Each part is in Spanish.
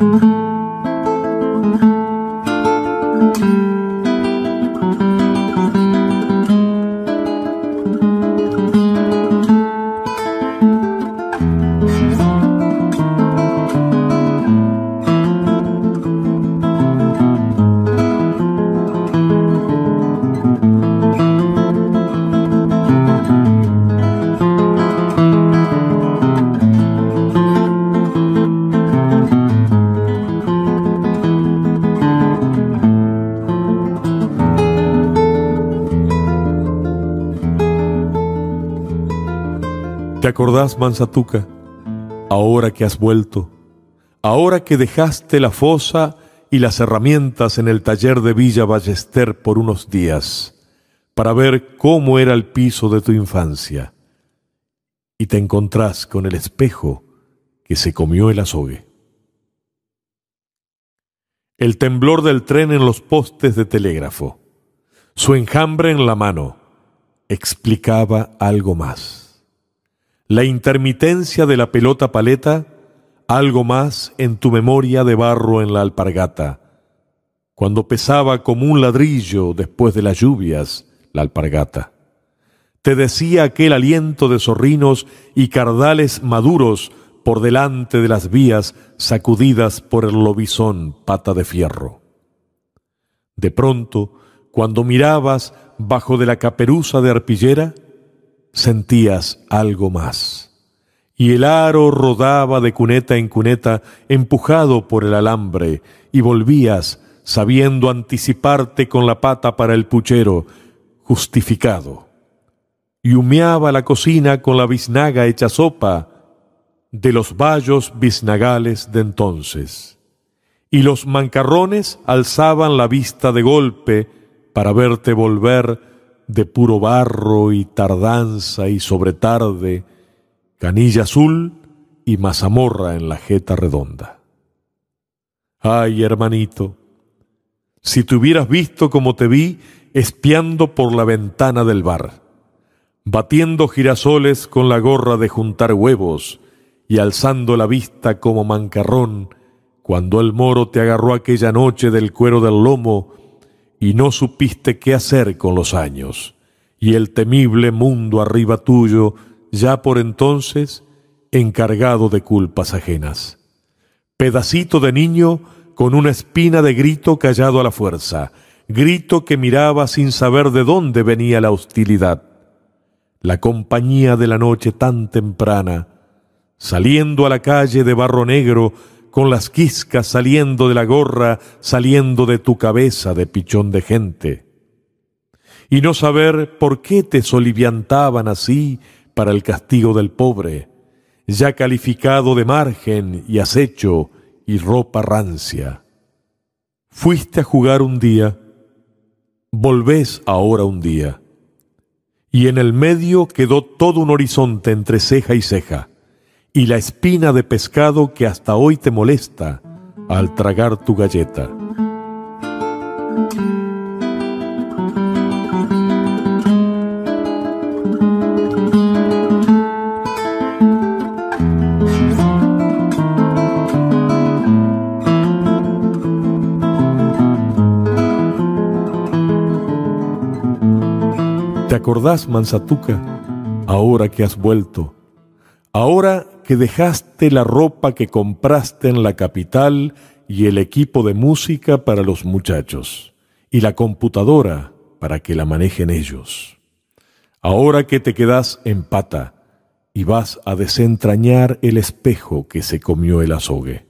¿Te acordás, Mansatuca? Ahora que has vuelto, ahora que dejaste la fosa y las herramientas en el taller de Villa Ballester por unos días, para ver cómo era el piso de tu infancia, y te encontrás con el espejo que se comió el azogue. El temblor del tren en los postes de telégrafo, su enjambre en la mano, explicaba algo más la intermitencia de la pelota paleta, algo más en tu memoria de barro en la alpargata, cuando pesaba como un ladrillo después de las lluvias la alpargata. Te decía aquel aliento de zorrinos y cardales maduros por delante de las vías sacudidas por el lobizón pata de fierro. De pronto, cuando mirabas bajo de la caperuza de arpillera, sentías algo más. Y el aro rodaba de cuneta en cuneta, empujado por el alambre, y volvías, sabiendo anticiparte con la pata para el puchero, justificado. Y humeaba la cocina con la biznaga hecha sopa de los vallos biznagales de entonces. Y los mancarrones alzaban la vista de golpe para verte volver de puro barro y tardanza y sobretarde, canilla azul y mazamorra en la jeta redonda. Ay, hermanito, si te hubieras visto como te vi espiando por la ventana del bar, batiendo girasoles con la gorra de juntar huevos y alzando la vista como mancarrón, cuando el moro te agarró aquella noche del cuero del lomo y no supiste qué hacer con los años, y el temible mundo arriba tuyo, ya por entonces encargado de culpas ajenas. Pedacito de niño con una espina de grito callado a la fuerza, grito que miraba sin saber de dónde venía la hostilidad. La compañía de la noche tan temprana, saliendo a la calle de barro negro, con las quiscas saliendo de la gorra, saliendo de tu cabeza de pichón de gente. Y no saber por qué te soliviantaban así para el castigo del pobre, ya calificado de margen y acecho y ropa rancia. Fuiste a jugar un día, volvés ahora un día, y en el medio quedó todo un horizonte entre ceja y ceja y la espina de pescado que hasta hoy te molesta al tragar tu galleta. ¿Te acordás, Mansatuca, ahora que has vuelto? Ahora que dejaste la ropa que compraste en la capital y el equipo de música para los muchachos y la computadora para que la manejen ellos. Ahora que te quedas en pata y vas a desentrañar el espejo que se comió el azogue.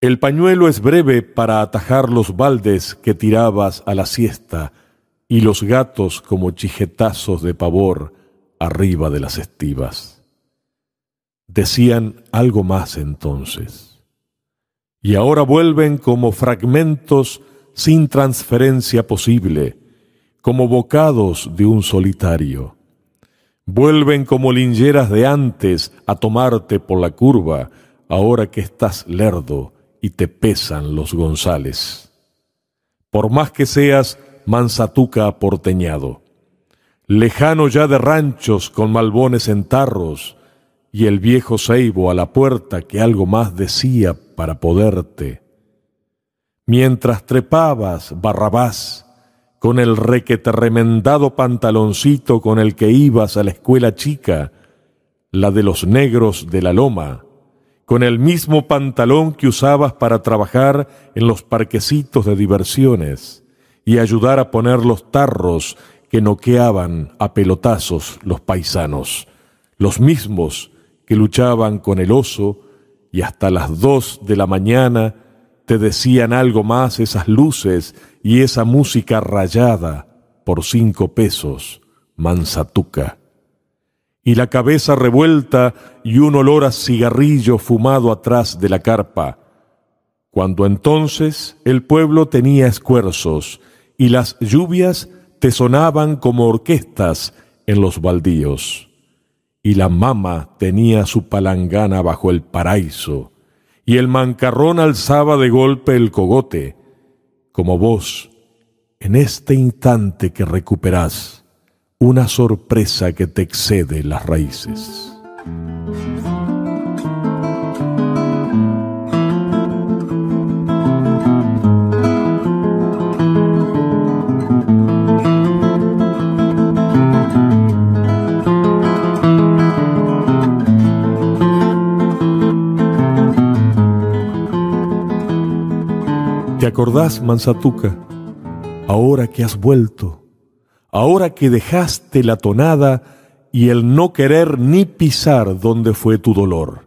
El pañuelo es breve para atajar los baldes que tirabas a la siesta y los gatos como chijetazos de pavor arriba de las estivas decían algo más entonces. Y ahora vuelven como fragmentos sin transferencia posible, como bocados de un solitario. Vuelven como lingeras de antes a tomarte por la curva, ahora que estás lerdo y te pesan los González. Por más que seas mansatuca aporteñado, lejano ya de ranchos con malbones en tarros, y el viejo ceibo a la puerta que algo más decía para poderte. Mientras trepabas, Barrabás, con el requete remendado pantaloncito con el que ibas a la escuela chica, la de los negros de la loma, con el mismo pantalón que usabas para trabajar en los parquecitos de diversiones y ayudar a poner los tarros que noqueaban a pelotazos los paisanos, los mismos que luchaban con el oso y hasta las dos de la mañana te decían algo más esas luces y esa música rayada por cinco pesos, manzatuca. Y la cabeza revuelta y un olor a cigarrillo fumado atrás de la carpa, cuando entonces el pueblo tenía esfuerzos y las lluvias te sonaban como orquestas en los baldíos. Y la mama tenía su palangana bajo el paraíso, y el mancarrón alzaba de golpe el cogote, como vos, en este instante que recuperás una sorpresa que te excede las raíces. Acordás, Mansatuca? Ahora que has vuelto, ahora que dejaste la tonada y el no querer ni pisar donde fue tu dolor,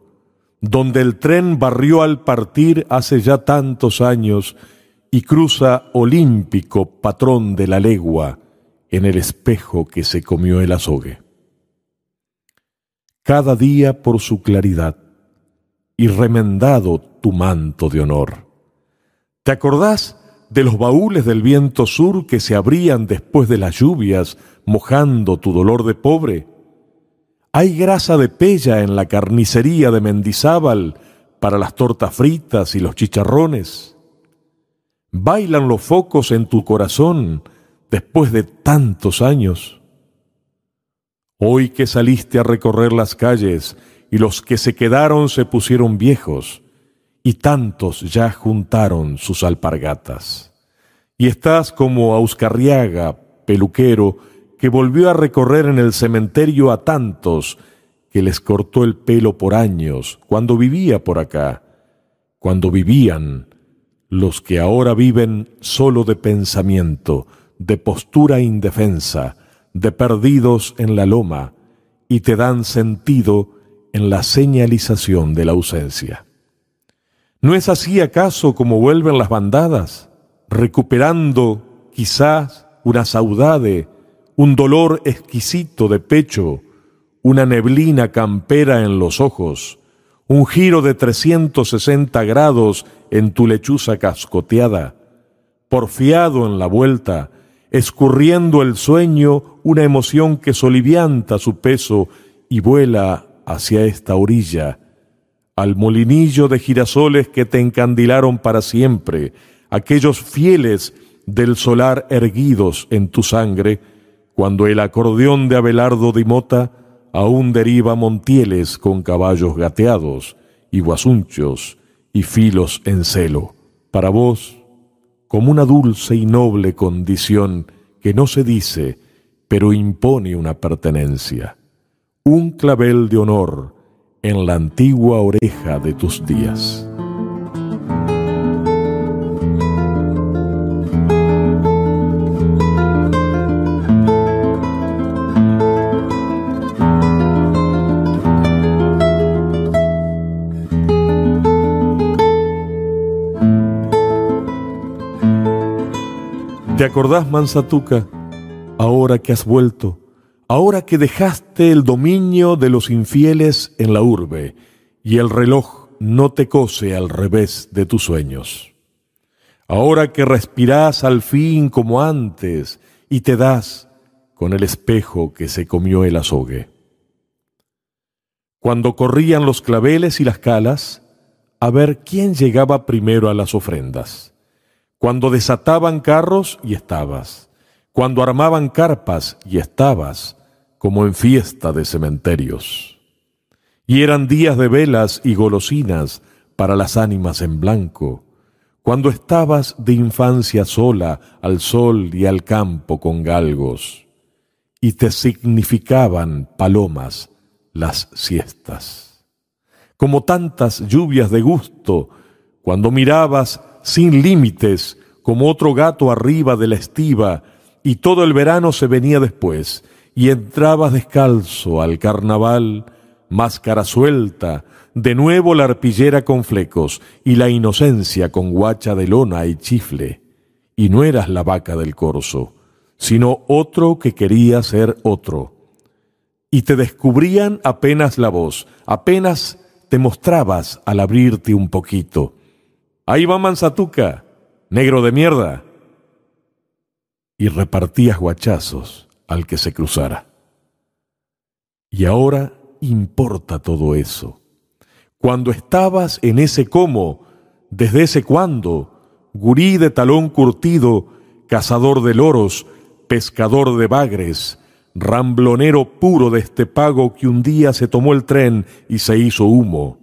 donde el tren barrió al partir hace ya tantos años y cruza olímpico patrón de la legua en el espejo que se comió el azogue. Cada día por su claridad y remendado tu manto de honor ¿Te acordás de los baúles del viento sur que se abrían después de las lluvias, mojando tu dolor de pobre? Hay grasa de pella en la carnicería de Mendizábal para las tortas fritas y los chicharrones. Bailan los focos en tu corazón después de tantos años. Hoy que saliste a recorrer las calles y los que se quedaron se pusieron viejos, y tantos ya juntaron sus alpargatas. Y estás como Auscarriaga, peluquero, que volvió a recorrer en el cementerio a tantos que les cortó el pelo por años cuando vivía por acá, cuando vivían los que ahora viven solo de pensamiento, de postura indefensa, de perdidos en la loma, y te dan sentido en la señalización de la ausencia. ¿No es así acaso como vuelven las bandadas, recuperando quizás una saudade, un dolor exquisito de pecho, una neblina campera en los ojos, un giro de 360 grados en tu lechuza cascoteada, porfiado en la vuelta, escurriendo el sueño una emoción que solivianta su peso y vuela hacia esta orilla, al molinillo de girasoles que te encandilaron para siempre, aquellos fieles del solar erguidos en tu sangre, cuando el acordeón de Abelardo de Mota aún deriva montieles con caballos gateados y guasunchos y filos en celo. Para vos, como una dulce y noble condición que no se dice, pero impone una pertenencia, un clavel de honor, en la antigua oreja de tus días. ¿Te acordás, Mansatuca, ahora que has vuelto? Ahora que dejaste el dominio de los infieles en la urbe y el reloj no te cose al revés de tus sueños, ahora que respirás al fin como antes y te das con el espejo que se comió el azogue. Cuando corrían los claveles y las calas, a ver quién llegaba primero a las ofrendas. Cuando desataban carros y estabas. Cuando armaban carpas y estabas como en fiesta de cementerios. y eran días de velas y golosinas para las ánimas en blanco, cuando estabas de infancia sola al sol y al campo con galgos, y te significaban palomas las siestas. Como tantas lluvias de gusto, cuando mirabas sin límites como otro gato arriba de la estiva, y todo el verano se venía después, y entrabas descalzo al carnaval, máscara suelta, de nuevo la arpillera con flecos, y la inocencia con guacha de lona y chifle, y no eras la vaca del corso, sino otro que quería ser otro. Y te descubrían apenas la voz, apenas te mostrabas al abrirte un poquito. Ahí va Manzatuca, negro de mierda. Y repartías guachazos al que se cruzara. Y ahora importa todo eso. Cuando estabas en ese cómo, desde ese cuándo, gurí de talón curtido, cazador de loros, pescador de bagres, ramblonero puro de este pago que un día se tomó el tren y se hizo humo.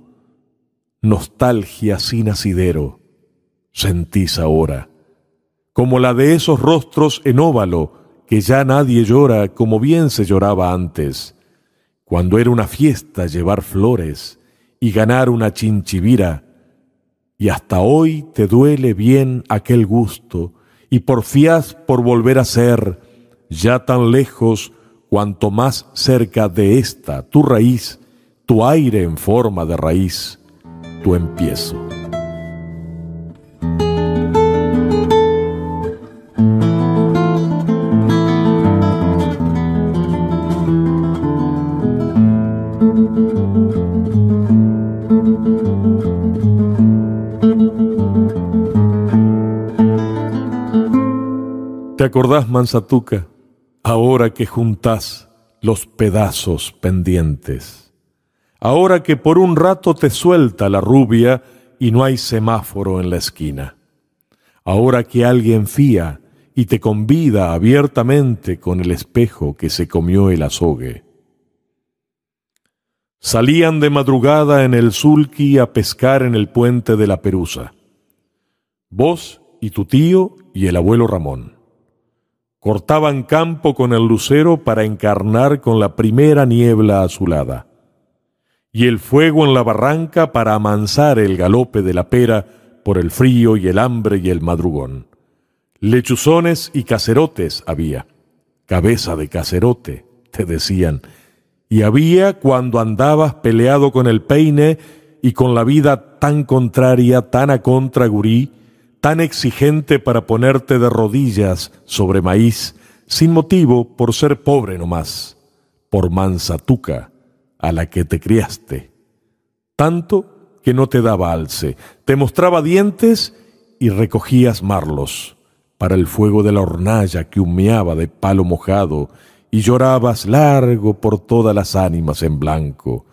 Nostalgia sin asidero, sentís ahora, como la de esos rostros en óvalo que ya nadie llora como bien se lloraba antes, cuando era una fiesta llevar flores y ganar una chinchivira, y hasta hoy te duele bien aquel gusto, y porfías por volver a ser, ya tan lejos, cuanto más cerca de esta, tu raíz, tu aire en forma de raíz, tu empiezo. ¿Te acordás, Mansatuca, ahora que juntás los pedazos pendientes? Ahora que por un rato te suelta la rubia y no hay semáforo en la esquina. Ahora que alguien fía y te convida abiertamente con el espejo que se comió el azogue. Salían de madrugada en el sulky a pescar en el puente de la Perusa. Vos y tu tío y el abuelo Ramón. Cortaban campo con el lucero para encarnar con la primera niebla azulada, y el fuego en la barranca para amansar el galope de la pera por el frío y el hambre y el madrugón. Lechuzones y cacerotes había, cabeza de cacerote, te decían, y había cuando andabas peleado con el peine y con la vida tan contraria, tan a contra gurí, tan exigente para ponerte de rodillas sobre maíz, sin motivo por ser pobre nomás, por mansa tuca a la que te criaste. Tanto que no te daba alce, te mostraba dientes y recogías marlos para el fuego de la hornalla que humeaba de palo mojado y llorabas largo por todas las ánimas en blanco,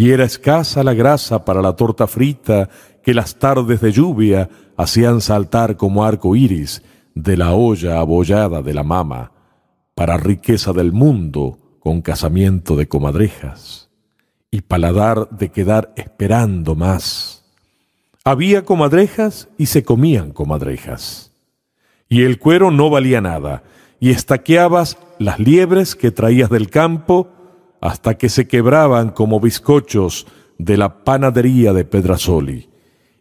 y era escasa la grasa para la torta frita que las tardes de lluvia hacían saltar como arco iris de la olla abollada de la mama, para riqueza del mundo con casamiento de comadrejas, y paladar de quedar esperando más. Había comadrejas y se comían comadrejas. Y el cuero no valía nada, y estaqueabas las liebres que traías del campo hasta que se quebraban como bizcochos de la panadería de Pedrasoli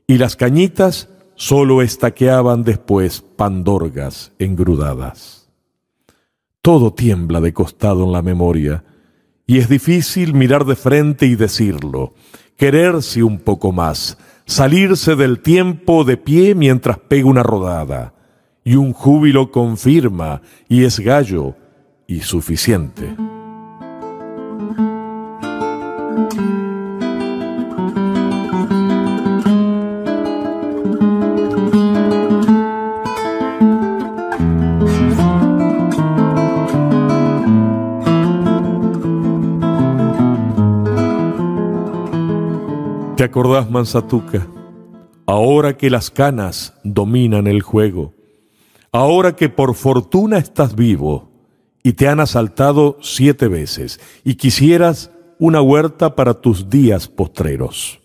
y las cañitas solo estaqueaban después pandorgas engrudadas. Todo tiembla de costado en la memoria, y es difícil mirar de frente y decirlo, quererse un poco más, salirse del tiempo de pie mientras pega una rodada, y un júbilo confirma y es gallo y suficiente. ¿Te acordás, Mansatuca? Ahora que las canas dominan el juego, ahora que por fortuna estás vivo y te han asaltado siete veces y quisieras una huerta para tus días postreros.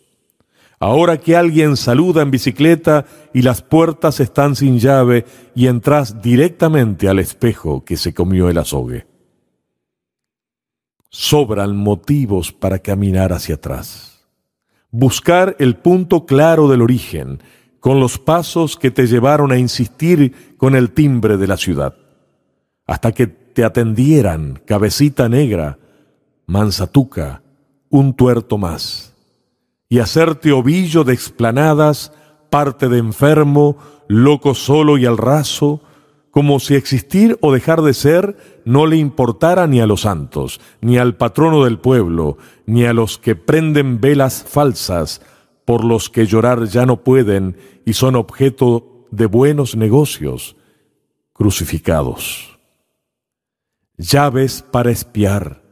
Ahora que alguien saluda en bicicleta y las puertas están sin llave y entras directamente al espejo que se comió el azogue. Sobran motivos para caminar hacia atrás. Buscar el punto claro del origen, con los pasos que te llevaron a insistir con el timbre de la ciudad, hasta que te atendieran, cabecita negra, mansatuca, un tuerto más. Y hacerte ovillo de explanadas, parte de enfermo, loco solo y al raso, como si existir o dejar de ser no le importara ni a los santos, ni al patrono del pueblo, ni a los que prenden velas falsas, por los que llorar ya no pueden y son objeto de buenos negocios, crucificados. Llaves para espiar,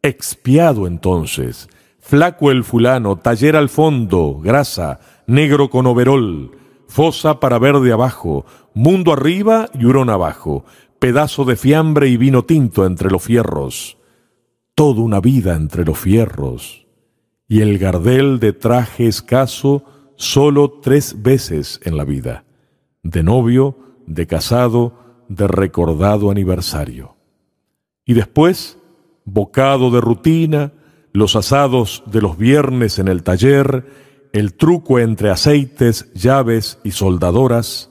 expiado entonces, Flaco el fulano, taller al fondo, grasa, negro con overol, fosa para ver de abajo, mundo arriba y hurón abajo, pedazo de fiambre y vino tinto entre los fierros, toda una vida entre los fierros, y el gardel de traje escaso solo tres veces en la vida, de novio, de casado, de recordado aniversario. Y después, bocado de rutina, los asados de los viernes en el taller, el truco entre aceites, llaves y soldadoras,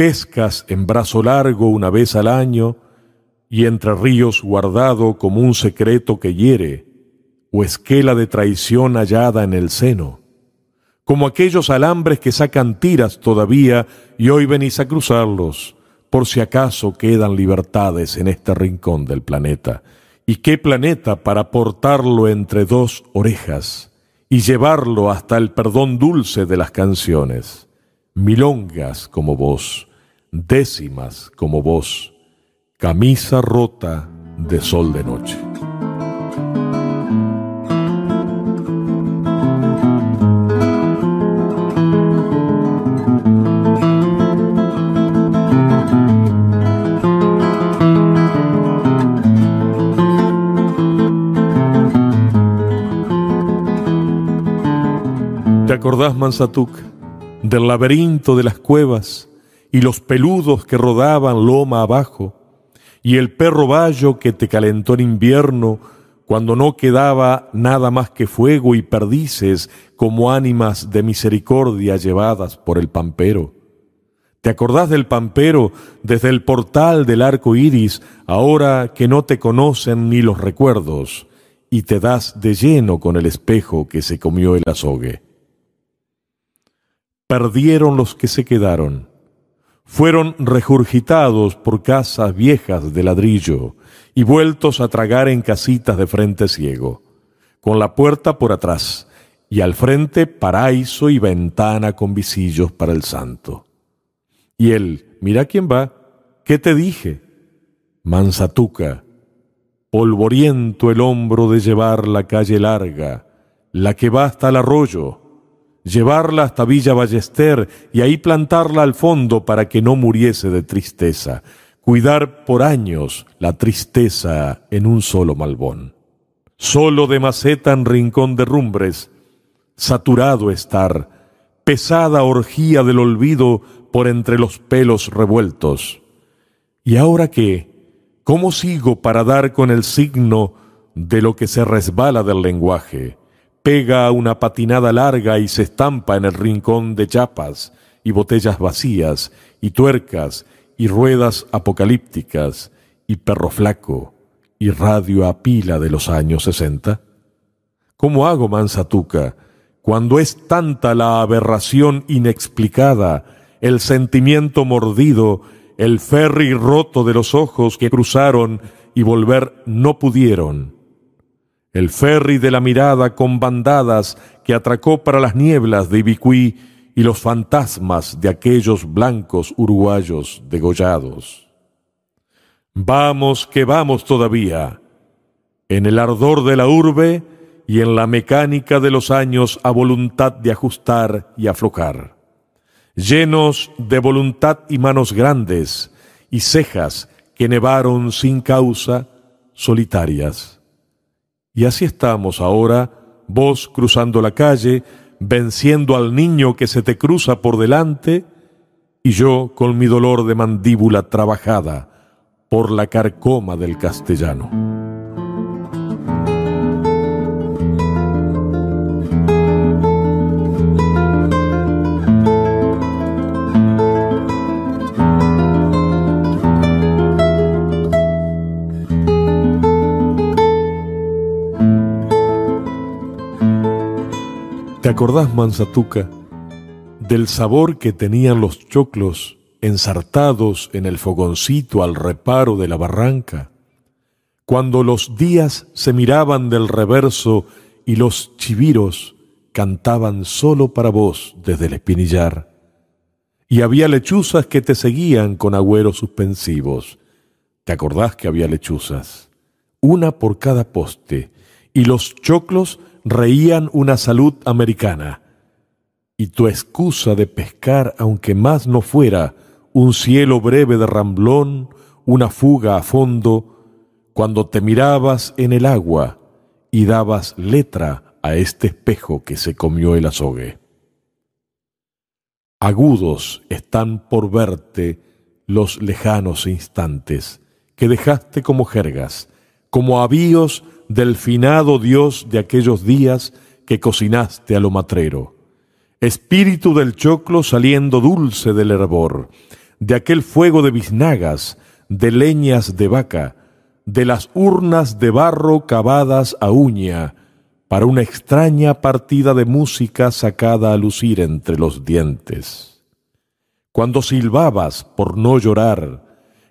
pescas en brazo largo una vez al año y entre ríos guardado como un secreto que hiere, o esquela de traición hallada en el seno, como aquellos alambres que sacan tiras todavía y hoy venís a cruzarlos, por si acaso quedan libertades en este rincón del planeta ¿Y qué planeta para portarlo entre dos orejas y llevarlo hasta el perdón dulce de las canciones? Milongas como vos, décimas como vos, camisa rota de sol de noche. ¿Te acordás, Mansatuk, del laberinto de las cuevas y los peludos que rodaban loma abajo, y el perro bayo que te calentó en invierno cuando no quedaba nada más que fuego y perdices como ánimas de misericordia llevadas por el pampero? ¿Te acordás del pampero desde el portal del arco iris, ahora que no te conocen ni los recuerdos, y te das de lleno con el espejo que se comió el azogue? perdieron los que se quedaron. Fueron regurgitados por casas viejas de ladrillo y vueltos a tragar en casitas de frente ciego, con la puerta por atrás y al frente paraíso y ventana con visillos para el santo. Y él, mira quién va, ¿qué te dije? Mansatuca, polvoriento el hombro de llevar la calle larga, la que va hasta el arroyo, llevarla hasta Villa Ballester y ahí plantarla al fondo para que no muriese de tristeza, cuidar por años la tristeza en un solo malbón. Solo de maceta en rincón de rumbres, saturado estar, pesada orgía del olvido por entre los pelos revueltos. ¿Y ahora qué? ¿Cómo sigo para dar con el signo de lo que se resbala del lenguaje? Pega una patinada larga y se estampa en el rincón de chapas y botellas vacías y tuercas y ruedas apocalípticas y perro flaco y radio a pila de los años sesenta? ¿Cómo hago, mansatuca, cuando es tanta la aberración inexplicada, el sentimiento mordido, el ferry roto de los ojos que cruzaron y volver no pudieron? El ferry de la mirada con bandadas que atracó para las nieblas de Ibicuí y los fantasmas de aquellos blancos uruguayos degollados. Vamos que vamos todavía, en el ardor de la urbe y en la mecánica de los años a voluntad de ajustar y aflojar, llenos de voluntad y manos grandes y cejas que nevaron sin causa solitarias Y así estamos ahora, vos cruzando la calle, venciendo al niño que se te cruza por delante, y yo con mi dolor de mandíbula trabajada por la carcoma del castellano. Acordás, Mansatuca, del sabor que tenían los choclos ensartados en el fogoncito al reparo de la barranca? Cuando los días se miraban del reverso y los chiviros cantaban solo para vos desde el espinillar. Y había lechuzas que te seguían con agüeros suspensivos. ¿Te acordás que había lechuzas? Una por cada poste, y los choclos reían una salud americana, y tu excusa de pescar, aunque más no fuera, un cielo breve de ramblón, una fuga a fondo, cuando te mirabas en el agua y dabas letra a este espejo que se comió el azogue. Agudos están por verte los lejanos instantes que dejaste como jergas, como avíos del finado Dios de aquellos días que cocinaste a lo matrero. Espíritu del choclo saliendo dulce del hervor, de aquel fuego de biznagas, de leñas de vaca, de las urnas de barro cavadas a uña, para una extraña partida de música sacada a lucir entre los dientes. Cuando silbabas por no llorar,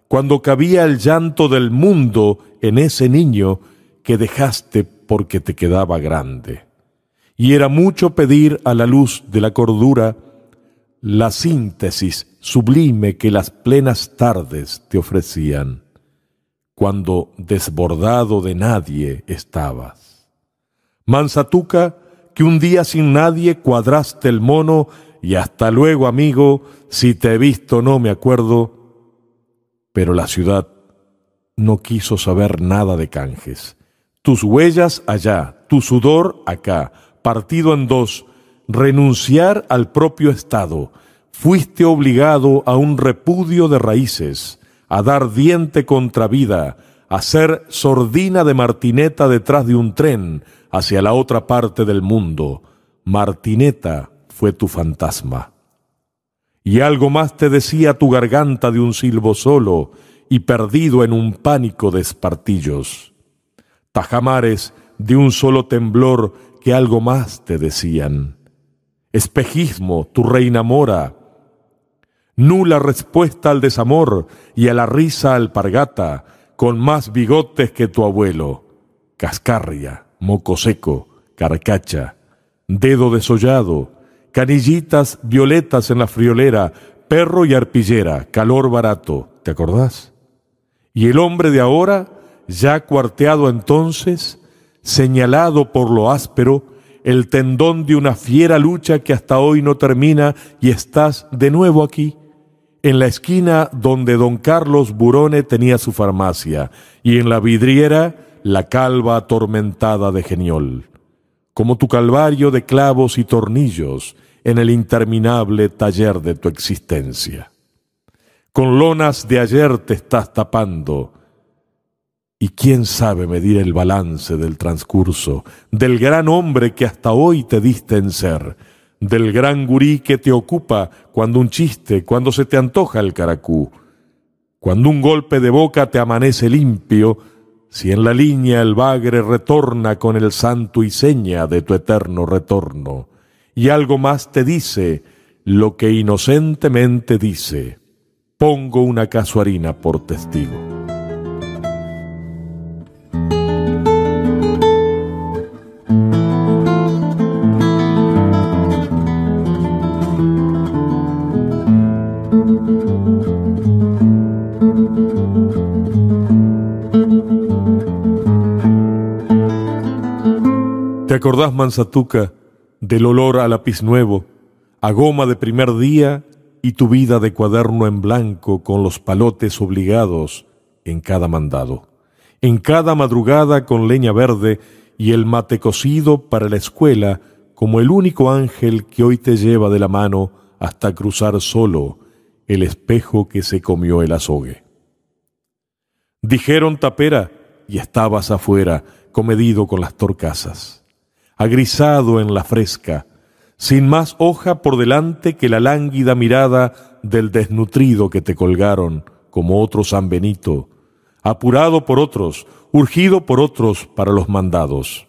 cuando cabía el llanto del mundo en ese niño que dejaste porque te quedaba grande. Y era mucho pedir a la luz de la cordura la síntesis sublime que las plenas tardes te ofrecían, cuando desbordado de nadie estabas. Mansatuca, que un día sin nadie cuadraste el mono, y hasta luego, amigo, si te he visto no me acuerdo, pero la ciudad no quiso saber nada de canjes tus huellas allá, tu sudor acá, partido en dos, renunciar al propio Estado, fuiste obligado a un repudio de raíces, a dar diente contra vida, a ser sordina de martineta detrás de un tren hacia la otra parte del mundo. Martineta fue tu fantasma. Y algo más te decía tu garganta de un silbo solo y perdido en un pánico de espartillos tajamares de un solo temblor que algo más te decían. Espejismo, tu reina mora, nula respuesta al desamor y a la risa alpargata, con más bigotes que tu abuelo, cascarria, moco seco, carcacha, dedo desollado, canillitas violetas en la friolera, perro y arpillera, calor barato, ¿te acordás? Y el hombre de ahora, ya cuarteado entonces, señalado por lo áspero, el tendón de una fiera lucha que hasta hoy no termina y estás de nuevo aquí, en la esquina donde don Carlos Burone tenía su farmacia y en la vidriera la calva atormentada de geniol, como tu calvario de clavos y tornillos en el interminable taller de tu existencia. Con lonas de ayer te estás tapando, y quién sabe medir el balance del transcurso, del gran hombre que hasta hoy te diste en ser, del gran gurí que te ocupa cuando un chiste, cuando se te antoja el caracú, cuando un golpe de boca te amanece limpio, si en la línea el bagre retorna con el santo y seña de tu eterno retorno, y algo más te dice lo que inocentemente dice, pongo una casuarina por testigo. ¿Te acordás, Mansatuca, del olor a lápiz nuevo, a goma de primer día y tu vida de cuaderno en blanco con los palotes obligados en cada mandado? En cada madrugada con leña verde y el mate cocido para la escuela como el único ángel que hoy te lleva de la mano hasta cruzar solo el espejo que se comió el azogue. Dijeron tapera y estabas afuera, comedido con las torcasas, agrisado en la fresca, sin más hoja por delante que la lánguida mirada del desnutrido que te colgaron, como otro San Benito, apurado por otros, urgido por otros para los mandados.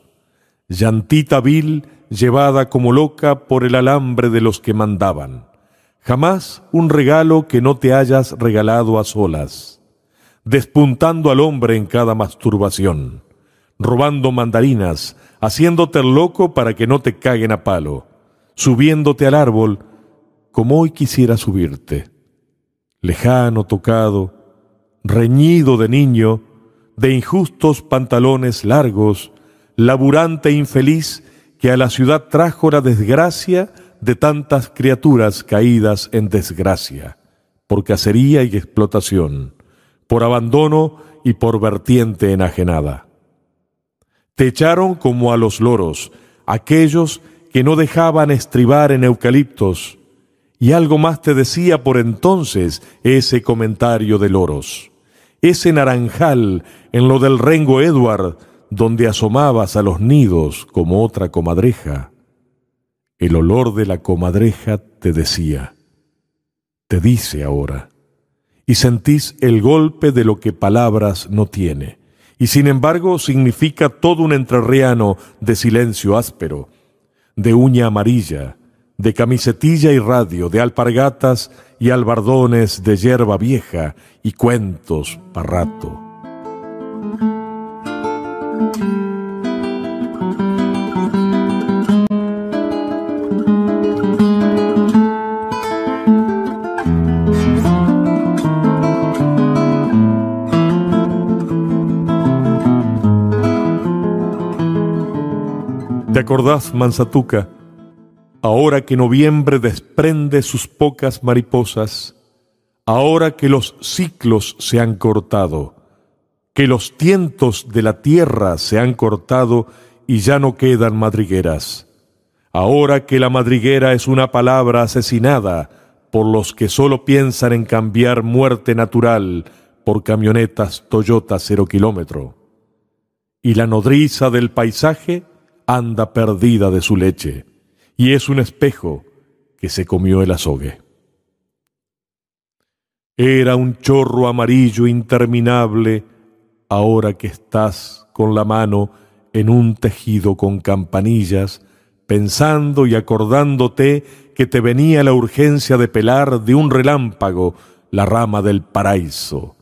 Llantita vil, llevada como loca por el alambre de los que mandaban. Jamás un regalo que no te hayas regalado a solas, despuntando al hombre en cada masturbación, robando mandarinas, haciéndote loco para que no te caguen a palo, subiéndote al árbol como hoy quisiera subirte, lejano, tocado, reñido de niño, de injustos pantalones largos, laburante infeliz que a la ciudad trajo la desgracia de tantas criaturas caídas en desgracia, por cacería y explotación, por abandono y por vertiente enajenada. Te echaron como a los loros, aquellos que no dejaban estribar en eucaliptos, y algo más te decía por entonces ese comentario de loros. Ese naranjal en lo del rengo Edward, donde asomabas a los nidos como otra comadreja. El olor de la comadreja te decía, te dice ahora, y sentís el golpe de lo que palabras no tiene, y sin embargo significa todo un entrerriano de silencio áspero, de uña amarilla, de camisetilla y radio, de alpargatas y albardones de hierba vieja y cuentos para rato. ¿Te acordás, Mansatuca? ahora que noviembre desprende sus pocas mariposas, ahora que los ciclos se han cortado, que los tientos de la tierra se han cortado y ya no quedan madrigueras, ahora que la madriguera es una palabra asesinada por los que solo piensan en cambiar muerte natural por camionetas Toyota cero kilómetro, y la nodriza del paisaje anda perdida de su leche y es un espejo que se comió el azogue. Era un chorro amarillo interminable, ahora que estás con la mano en un tejido con campanillas, pensando y acordándote que te venía la urgencia de pelar de un relámpago la rama del paraíso,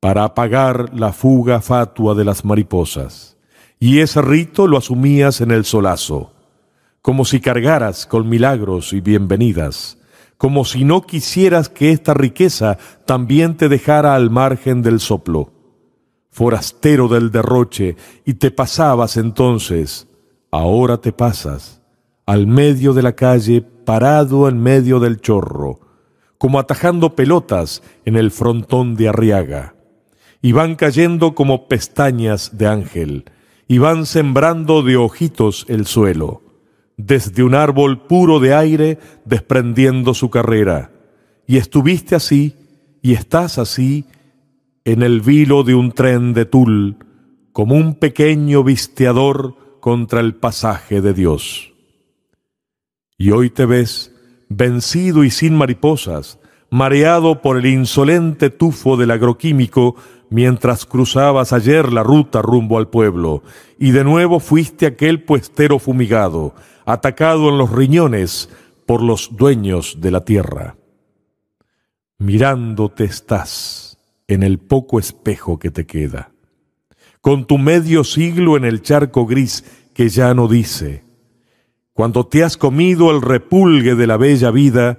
para apagar la fuga fatua de las mariposas. Y ese rito lo asumías en el solazo como si cargaras con milagros y bienvenidas, como si no quisieras que esta riqueza también te dejara al margen del soplo, forastero del derroche, y te pasabas entonces, ahora te pasas, al medio de la calle, parado en medio del chorro, como atajando pelotas en el frontón de Arriaga, y van cayendo como pestañas de ángel, y van sembrando de ojitos el suelo desde un árbol puro de aire desprendiendo su carrera. Y estuviste así, y estás así, en el vilo de un tren de tul, como un pequeño visteador contra el pasaje de Dios. Y hoy te ves vencido y sin mariposas, mareado por el insolente tufo del agroquímico mientras cruzabas ayer la ruta rumbo al pueblo, y de nuevo fuiste aquel puestero fumigado, atacado en los riñones por los dueños de la tierra. Mirándote estás en el poco espejo que te queda, con tu medio siglo en el charco gris que ya no dice, cuando te has comido el repulgue de la bella vida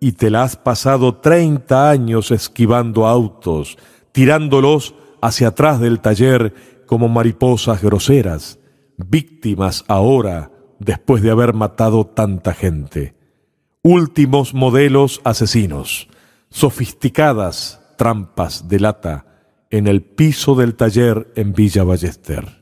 y te la has pasado treinta años esquivando autos, tirándolos hacia atrás del taller como mariposas groseras, víctimas ahora después de haber matado tanta gente. Últimos modelos asesinos, sofisticadas trampas de lata en el piso del taller en Villa Ballester.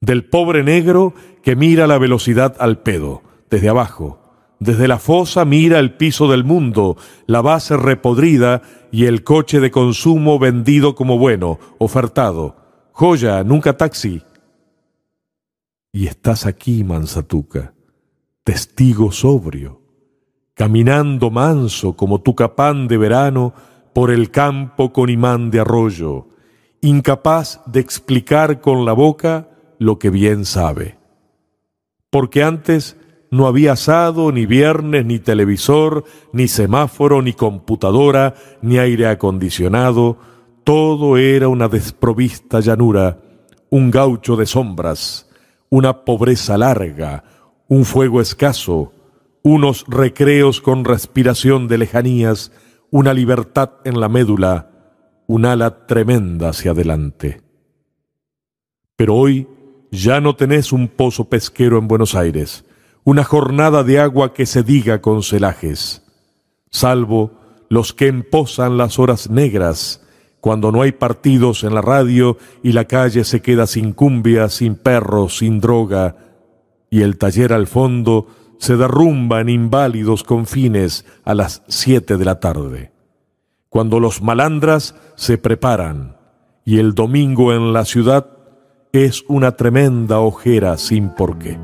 del pobre negro que mira la velocidad al pedo, desde abajo. Desde la fosa mira el piso del mundo, la base repodrida y el coche de consumo vendido como bueno, ofertado. Joya, nunca taxi. Y estás aquí, Mansatuca, testigo sobrio, caminando manso como tu capán de verano por el campo con imán de arroyo, incapaz de explicar con la boca lo que bien sabe. Porque antes no había asado, ni viernes, ni televisor, ni semáforo, ni computadora, ni aire acondicionado, todo era una desprovista llanura, un gaucho de sombras, una pobreza larga, un fuego escaso, unos recreos con respiración de lejanías, una libertad en la médula, un ala tremenda hacia adelante. Pero hoy ya no tenés un pozo pesquero en Buenos Aires, una jornada de agua que se diga con celajes, salvo los que emposan las horas negras, cuando no hay partidos en la radio y la calle se queda sin cumbia, sin perros, sin droga, y el taller al fondo se derrumba en inválidos confines a las siete de la tarde, cuando los malandras se preparan y el domingo en la ciudad es una tremenda ojera sin porqué.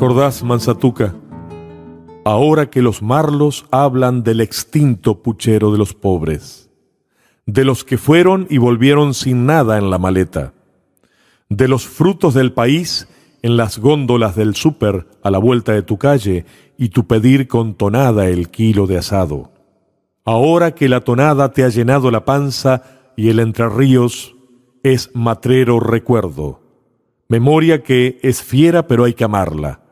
Acordás, Mansatuca? Ahora que los marlos hablan del extinto puchero de los pobres, de los que fueron y volvieron sin nada en la maleta, de los frutos del país en las góndolas del súper a la vuelta de tu calle y tu pedir con tonada el kilo de asado. Ahora que la tonada te ha llenado la panza y el entre ríos es matrero recuerdo, memoria que es fiera pero hay que amarla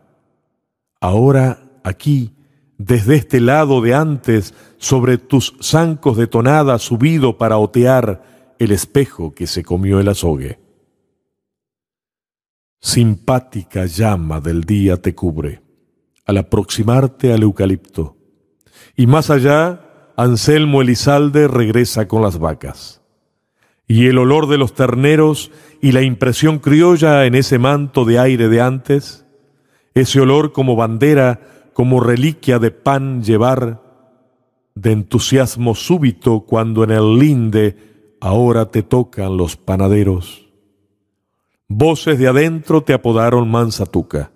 Ahora aquí, desde este lado de antes, sobre tus zancos de tonada subido para otear el espejo que se comió el azogue. Simpática llama del día te cubre al aproximarte al eucalipto. Y más allá, Anselmo Elizalde regresa con las vacas. Y el olor de los terneros y la impresión criolla en ese manto de aire de antes, ese olor como bandera, como reliquia de pan llevar, de entusiasmo súbito cuando en el linde ahora te tocan los panaderos. Voces de adentro te apodaron Mansatuca,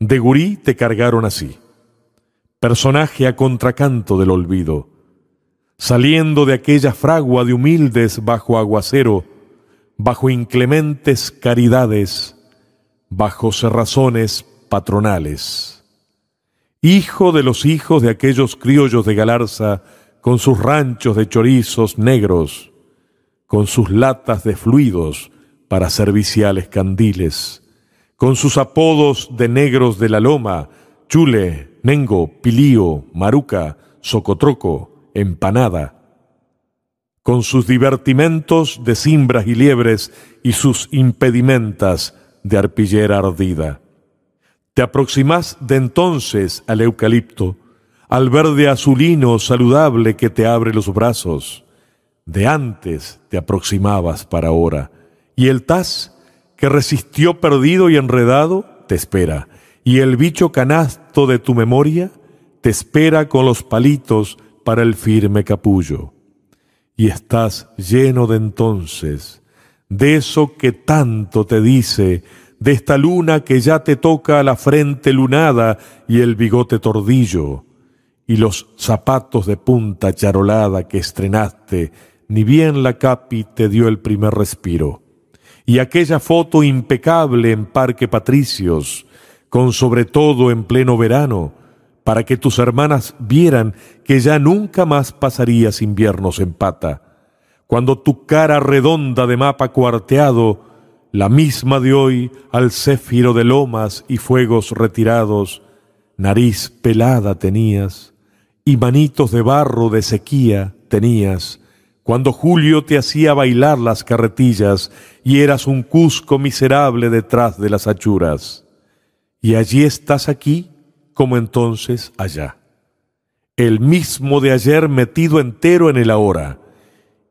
de gurí te cargaron así, personaje a contracanto del olvido, saliendo de aquella fragua de humildes bajo aguacero, bajo inclementes caridades, bajo cerrazones patronales. Hijo de los hijos de aquellos criollos de Galarza, con sus ranchos de chorizos negros, con sus latas de fluidos para serviciales candiles, con sus apodos de negros de la loma, chule, nengo, pilío, maruca, socotroco, empanada, con sus divertimentos de cimbras y liebres y sus impedimentas de arpillera ardida. Te aproximas de entonces al eucalipto, al verde azulino saludable que te abre los brazos. De antes te aproximabas para ahora, y el taz que resistió perdido y enredado te espera, y el bicho canasto de tu memoria te espera con los palitos para el firme capullo. Y estás lleno de entonces, de eso que tanto te dice, de esta luna que ya te toca la frente lunada y el bigote tordillo, y los zapatos de punta charolada que estrenaste, ni bien la capi te dio el primer respiro, y aquella foto impecable en Parque Patricios, con sobre todo en pleno verano, para que tus hermanas vieran que ya nunca más pasarías inviernos en pata, cuando tu cara redonda de mapa cuarteado la misma de hoy al céfiro de lomas y fuegos retirados, nariz pelada tenías, y manitos de barro de sequía tenías, cuando Julio te hacía bailar las carretillas y eras un cusco miserable detrás de las achuras. Y allí estás aquí como entonces allá. El mismo de ayer metido entero en el ahora.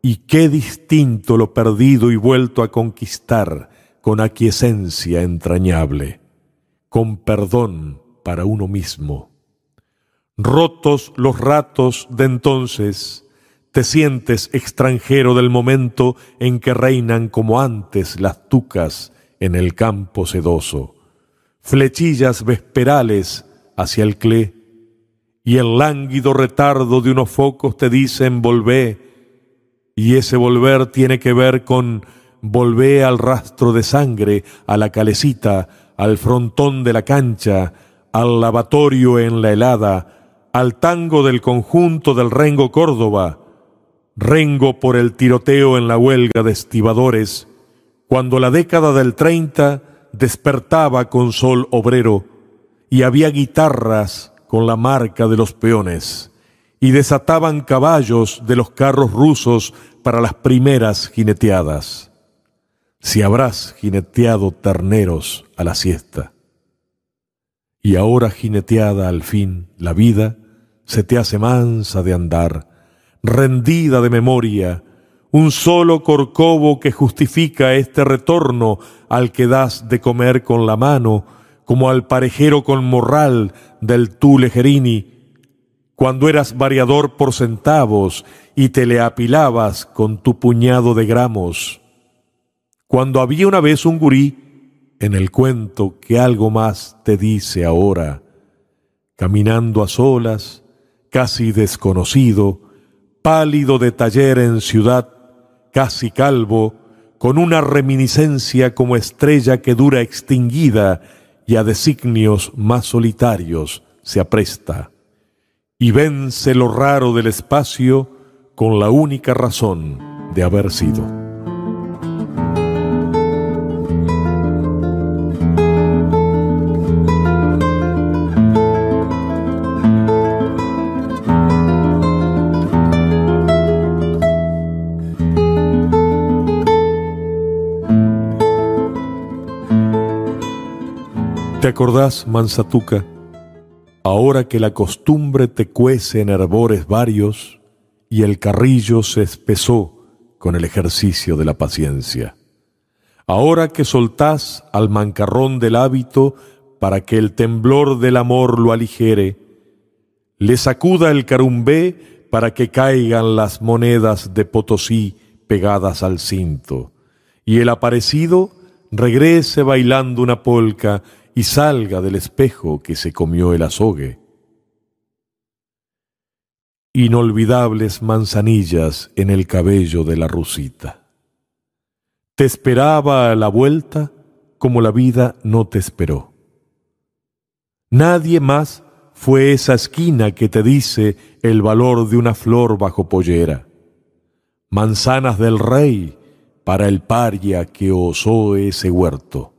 Y qué distinto lo perdido y vuelto a conquistar con aquiescencia entrañable, con perdón para uno mismo. Rotos los ratos de entonces, te sientes extranjero del momento en que reinan como antes las tucas en el campo sedoso, flechillas vesperales hacia el clé, y el lánguido retardo de unos focos te dicen volvé, y ese volver tiene que ver con volvé al rastro de sangre, a la calecita, al frontón de la cancha, al lavatorio en la helada, al tango del conjunto del Rengo Córdoba, Rengo por el tiroteo en la huelga de estibadores, cuando la década del treinta despertaba con sol obrero y había guitarras con la marca de los peones y desataban caballos de los carros rusos para las primeras jineteadas. Si habrás jineteado terneros a la siesta. Y ahora jineteada al fin la vida se te hace mansa de andar rendida de memoria, un solo corcovo que justifica este retorno al que das de comer con la mano, como al parejero con morral del Tulegerini, cuando eras variador por centavos y te le apilabas con tu puñado de gramos. Cuando había una vez un gurí en el cuento que algo más te dice ahora, caminando a solas, casi desconocido, pálido de taller en ciudad, casi calvo, con una reminiscencia como estrella que dura extinguida y a designios más solitarios se apresta, y vence lo raro del espacio con la única razón de haber sido. ¿Te acordás, Mansatuca? Ahora que la costumbre te cuece en herbores varios y el carrillo se espesó con el ejercicio de la paciencia. Ahora que soltás al mancarrón del hábito para que el temblor del amor lo aligere, le sacuda el carumbé para que caigan las monedas de Potosí pegadas al cinto, y el aparecido regrese bailando una polca y salga del espejo que se comió el azogue. Inolvidables manzanillas en el cabello de la rusita. Te esperaba a la vuelta como la vida no te esperó. Nadie más fue esa esquina que te dice el valor de una flor bajo pollera. Manzanas del rey para el paria que osó ese huerto.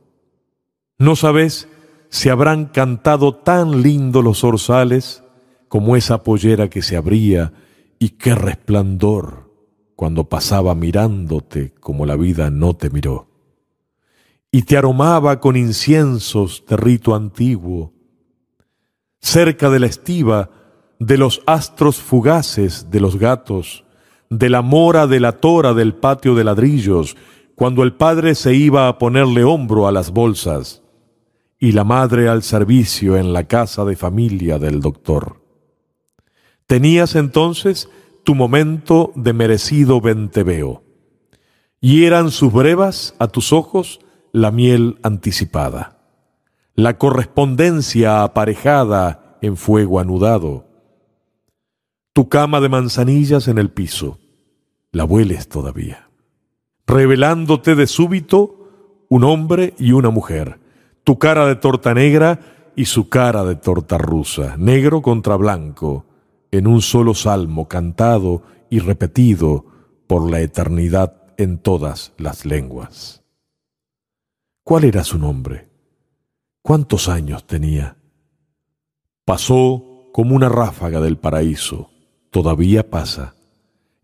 ¿No sabes si habrán cantado tan lindo los orzales como esa pollera que se abría y qué resplandor cuando pasaba mirándote como la vida no te miró? Y te aromaba con inciensos de rito antiguo, cerca de la estiva, de los astros fugaces de los gatos, de la mora de la tora del patio de ladrillos, cuando el padre se iba a ponerle hombro a las bolsas y la madre al servicio en la casa de familia del doctor. Tenías entonces tu momento de merecido venteveo, y eran sus brevas a tus ojos la miel anticipada, la correspondencia aparejada en fuego anudado, tu cama de manzanillas en el piso, la hueles todavía, revelándote de súbito un hombre y una mujer, tu cara de torta negra y su cara de torta rusa, negro contra blanco, en un solo salmo cantado y repetido por la eternidad en todas las lenguas. ¿Cuál era su nombre? ¿Cuántos años tenía? Pasó como una ráfaga del paraíso, todavía pasa,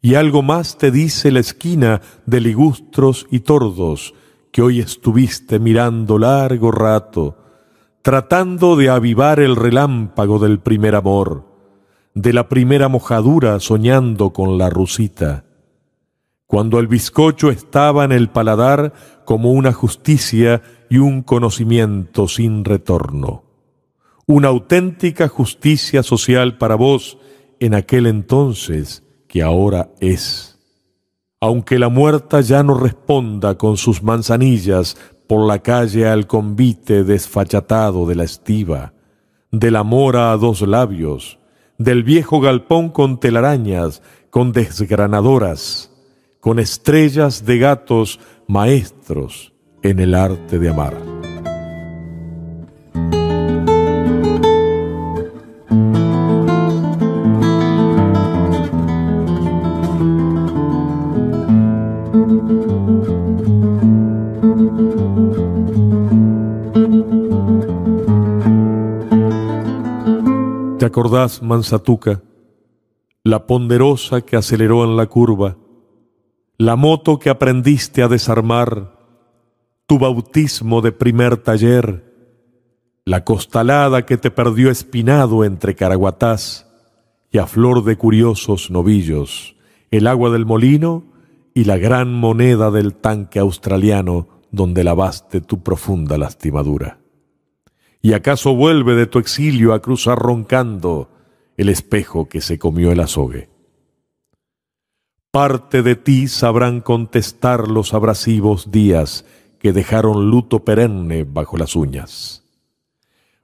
Y algo más te dice la esquina de ligustros y tordos, que hoy estuviste mirando largo rato, tratando de avivar el relámpago del primer amor, de la primera mojadura soñando con la rusita. Cuando el bizcocho estaba en el paladar como una justicia y un conocimiento sin retorno. Una auténtica justicia social para vos en aquel entonces que ahora es. Aunque la muerta ya no responda con sus manzanillas por la calle al convite desfachatado de la estiva, de la mora a dos labios, del viejo galpón con telarañas, con desgranadoras, con estrellas de gatos maestros en el arte de amar. ¿Te acordás, Mansatuca? La ponderosa que aceleró en la curva, la moto que aprendiste a desarmar, tu bautismo de primer taller, la costalada que te perdió espinado entre caraguatás y a flor de curiosos novillos, el agua del molino y la gran moneda del tanque australiano donde lavaste tu profunda lastimadura. ¿Y acaso vuelve de tu exilio a cruzar roncando el espejo que se comió el azogue? Parte de ti sabrán contestar los abrasivos días que dejaron luto perenne bajo las uñas.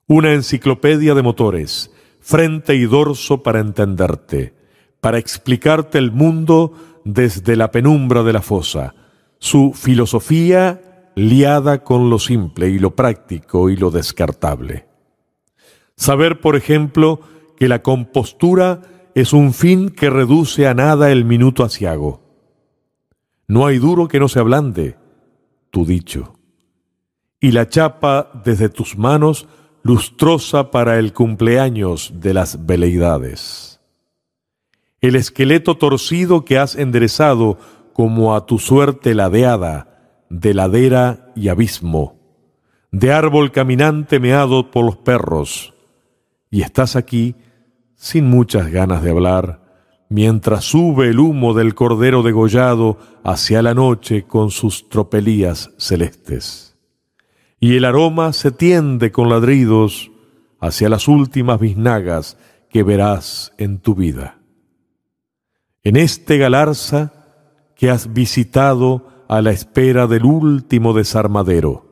Una enciclopedia de motores, frente y dorso para entenderte, para explicarte el mundo desde la penumbra de la fosa, su filosofía liada con lo simple y lo práctico y lo descartable. Saber, por ejemplo, que la compostura es un fin que reduce a nada el minuto asiago. No hay duro que no se ablande, tu dicho. Y la chapa desde tus manos lustrosa para el cumpleaños de las veleidades. El esqueleto torcido que has enderezado como a tu suerte ladeada, de ladera y abismo, de árbol caminante meado por los perros, y estás aquí sin muchas ganas de hablar, mientras sube el humo del cordero degollado hacia la noche con sus tropelías celestes. Y el aroma se tiende con ladridos hacia las últimas biznagas que verás en tu vida. En este galarza que has visitado a la espera del último desarmadero.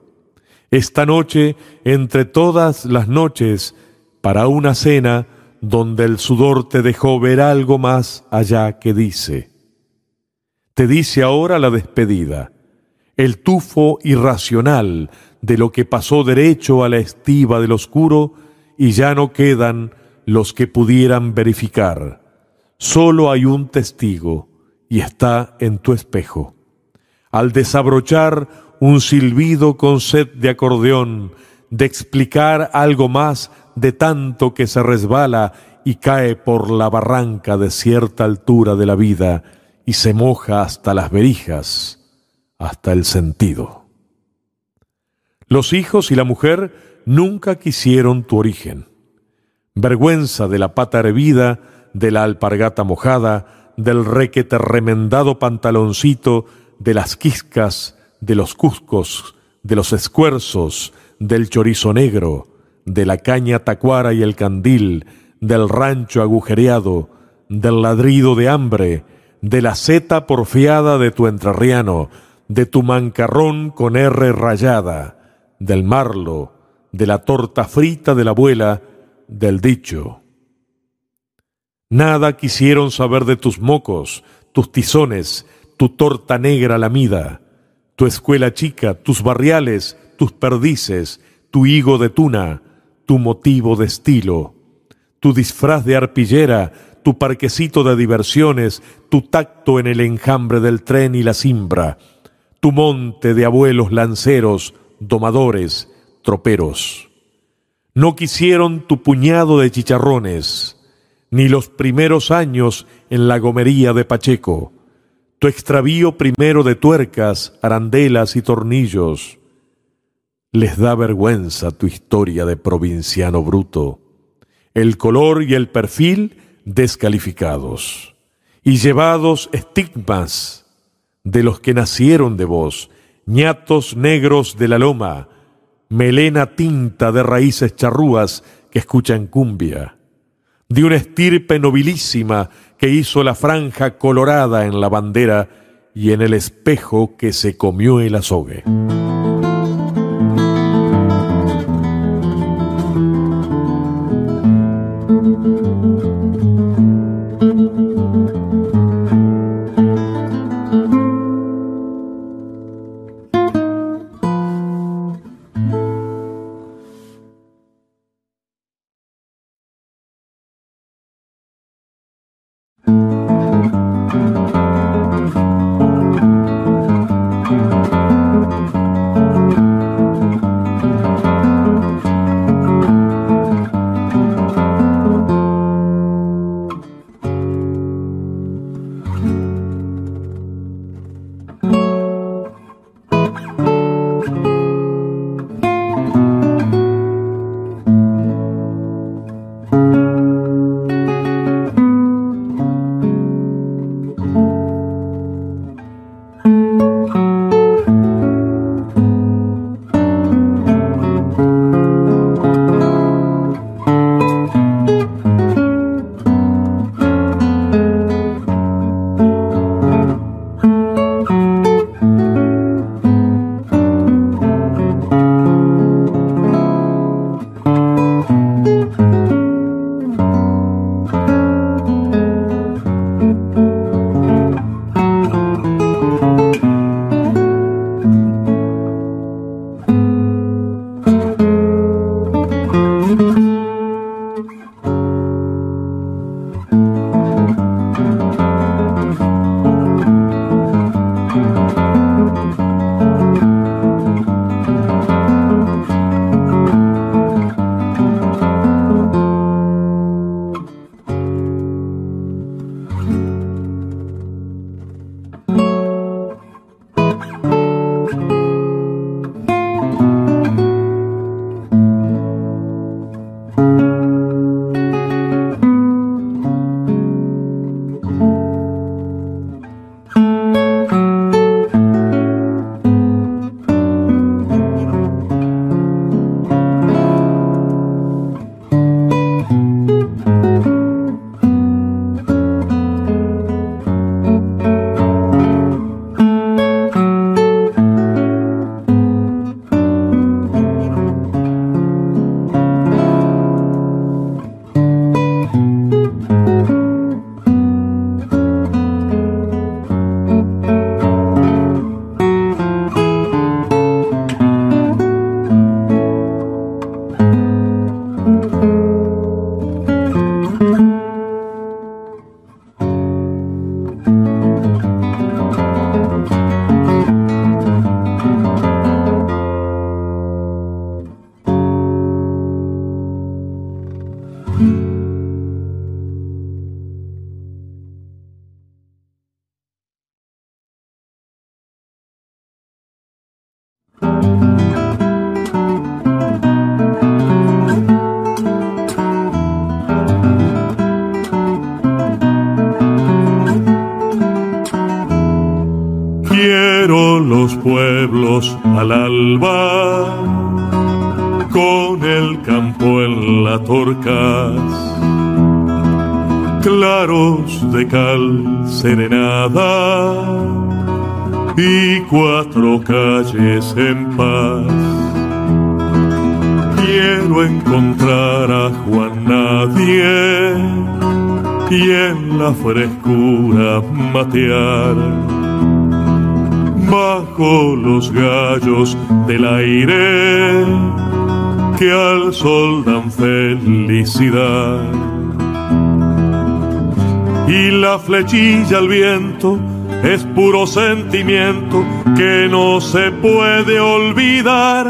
Esta noche, entre todas las noches, para una cena donde el sudor te dejó ver algo más allá que dice. Te dice ahora la despedida, el tufo irracional de lo que pasó derecho a la estiva del oscuro y ya no quedan los que pudieran verificar. Solo hay un testigo y está en tu espejo al desabrochar un silbido con sed de acordeón, de explicar algo más de tanto que se resbala y cae por la barranca de cierta altura de la vida y se moja hasta las verijas, hasta el sentido. Los hijos y la mujer nunca quisieron tu origen. Vergüenza de la pata hervida, de la alpargata mojada, del requete remendado pantaloncito, de las quiscas, de los cuscos, de los escuerzos, del chorizo negro, de la caña tacuara y el candil, del rancho agujereado, del ladrido de hambre, de la seta porfiada de tu entrerriano, de tu mancarrón con R rayada, del marlo, de la torta frita de la abuela, del dicho. Nada quisieron saber de tus mocos, tus tizones, tu torta negra lamida, tu escuela chica, tus barriales, tus perdices, tu higo de tuna, tu motivo de estilo, tu disfraz de arpillera, tu parquecito de diversiones, tu tacto en el enjambre del tren y la cimbra, tu monte de abuelos lanceros, domadores, troperos. No quisieron tu puñado de chicharrones, ni los primeros años en la gomería de Pacheco, tu extravío primero de tuercas, arandelas y tornillos. Les da vergüenza tu historia de provinciano bruto, el color y el perfil descalificados, y llevados estigmas de los que nacieron de vos, ñatos negros de la loma, melena tinta de raíces charrúas que escuchan cumbia, de una estirpe nobilísima que hizo la franja colorada en la bandera y en el espejo que se comió el azogue. En la frescura matear bajo los gallos del aire que al sol dan felicidad. Y la flechilla al viento es puro sentimiento que no se puede olvidar.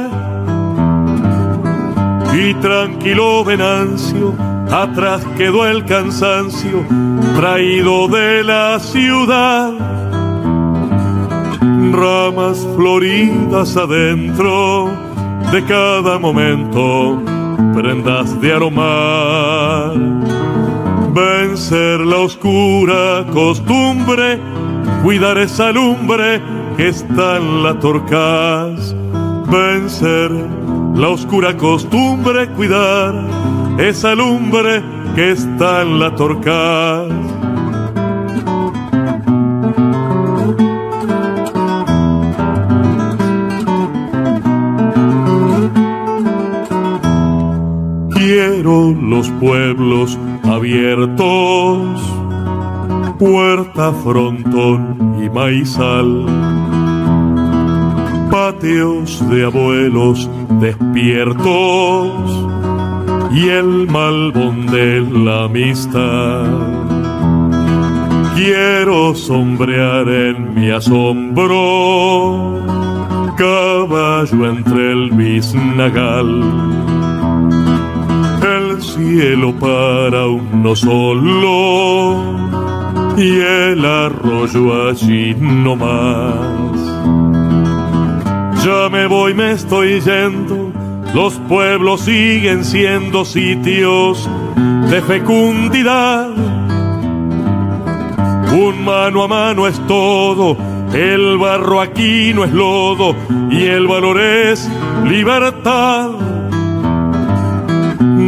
Y tranquilo Venancio atrás quedó el cansancio traído de la ciudad. Ramas floridas adentro de cada momento, prendas de aromar. Vencer la oscura costumbre, cuidar esa lumbre que está en la torcaz. Vencer la oscura costumbre, cuidar esa lumbre que está en la torcaz. Quiero los pueblos abiertos, puerta, frontón y maizal, patios de abuelos despiertos y el malbón de la amistad. Quiero sombrear en mi asombro, caballo entre el biznagal. El cielo para uno solo y el arroyo allí no más. Ya me voy, me estoy yendo los pueblos siguen siendo sitios de fecundidad. Un mano a mano es todo, el barro aquí no es lodo y el valor es libertad.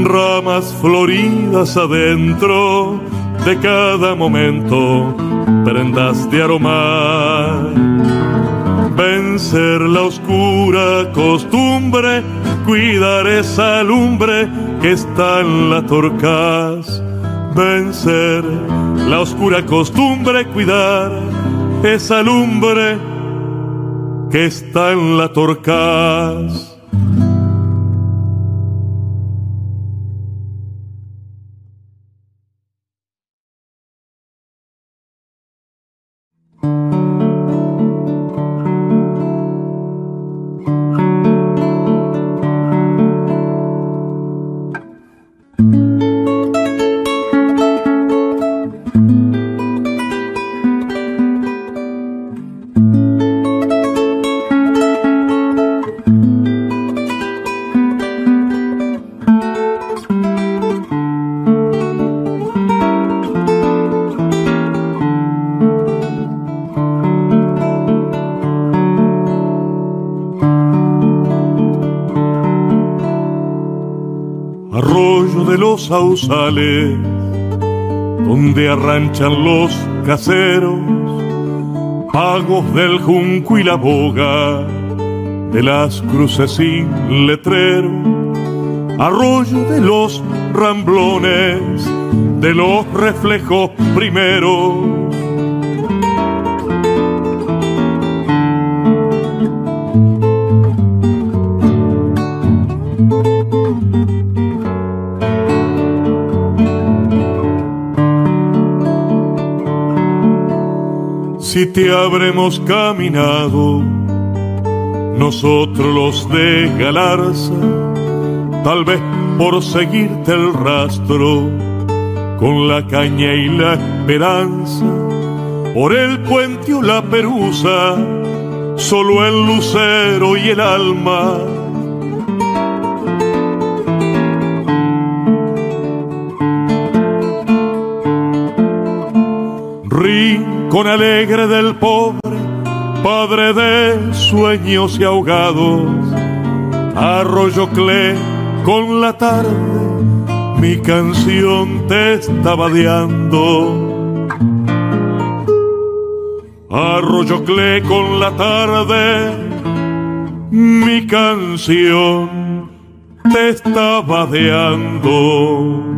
Ramas floridas adentro de cada momento, prendas de aromar. Vencer la oscura costumbre cuidar esa lumbre que está en la torcaz, vencer la oscura costumbre, cuidar esa lumbre que está en la torcaz. Sausales donde arranchan los caseros, pagos del junco y la boga, de las cruces sin letrero, arroyo de los ramblones, de los reflejos primeros te habremos caminado, nosotros los de Galarza, tal vez por seguirte el rastro, con la caña y la esperanza, por el puente o la perusa, solo el lucero y el alma con alegre del pobre, padre de sueños y ahogados. Arroyo Cle con la tarde, mi canción te está vadeando. Arroyo Cle con la tarde, mi canción te está vadeando.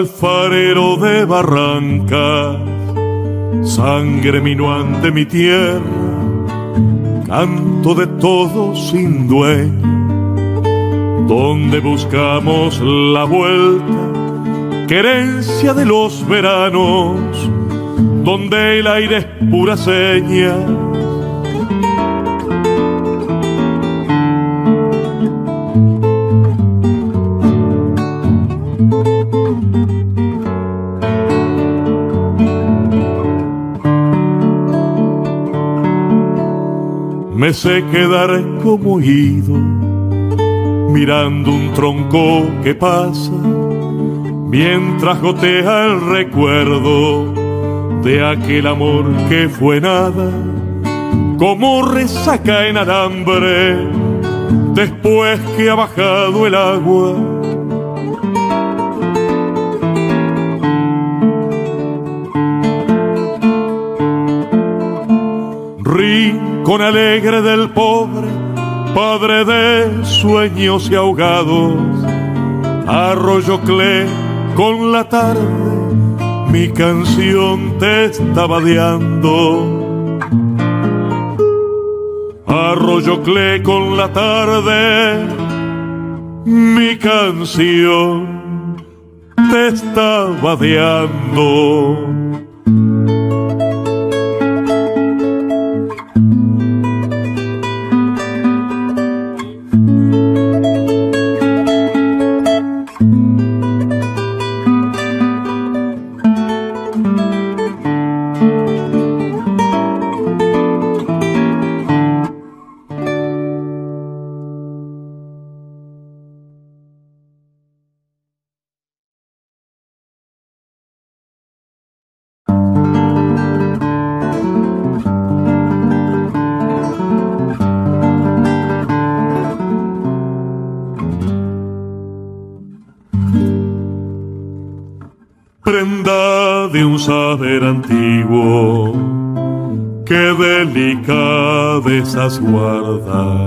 Alfarero de barrancas, sangre minuante mi tierra, canto de todos sin dueño, donde buscamos la vuelta, querencia de los veranos, donde el aire es pura seña quedar como ido, mirando un tronco que pasa, mientras gotea el recuerdo de aquel amor que fue nada, como resaca en alambre, después que ha bajado el agua. Con alegre del pobre, padre de sueños y ahogados. Arroyo clé con la tarde, mi canción te está vadeando. Arroyo clé con la tarde, mi canción te está vadeando. Guarda.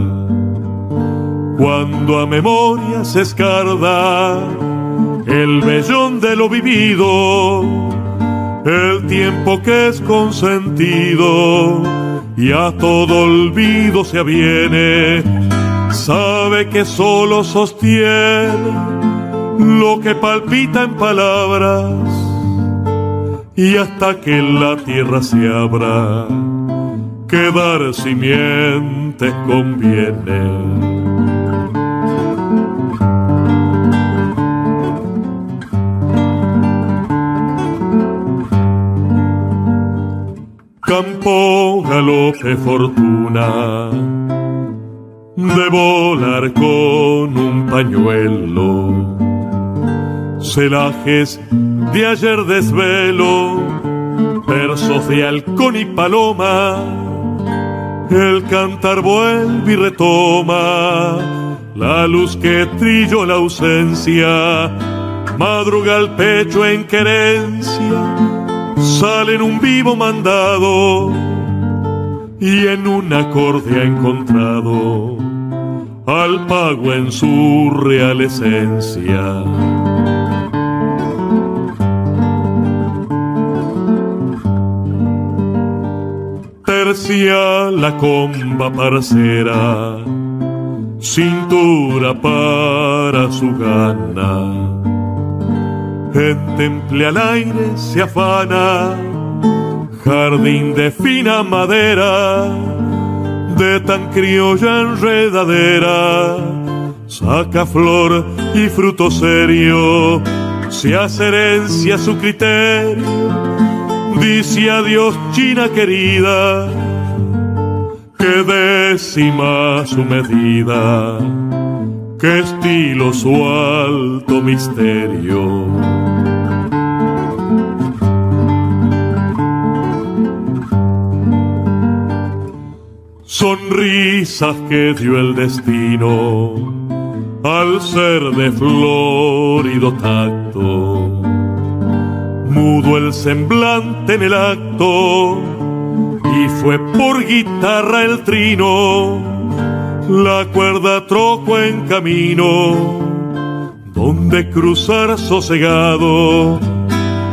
Cuando a memoria se escarda el vellón de lo vivido, el tiempo que es consentido y a todo olvido se aviene, sabe que solo sostiene lo que palpita en palabras y hasta que la tierra se abra, quedar simiente conviene. Campo, galope, fortuna, de volar con un pañuelo. Celajes de ayer desvelo, versos de halcón y paloma, el cantar vuelve y retoma la luz que trilló la ausencia, madruga al pecho en querencia, sale en un vivo mandado y en un acorde ha encontrado al pago en su real esencia. La comba parcera, cintura para su gana. En temple al aire se afana, jardín de fina madera, de tan criolla enredadera, saca flor y fruto serio, se hace herencia su criterio dice adiós China querida, que décima su medida, que estilo su alto misterio. Sonrisas que dio el destino al ser de florido tacto mudo el semblante en el acto y fue por guitarra el trino, la cuerda troco en camino, donde de cruzar sosegado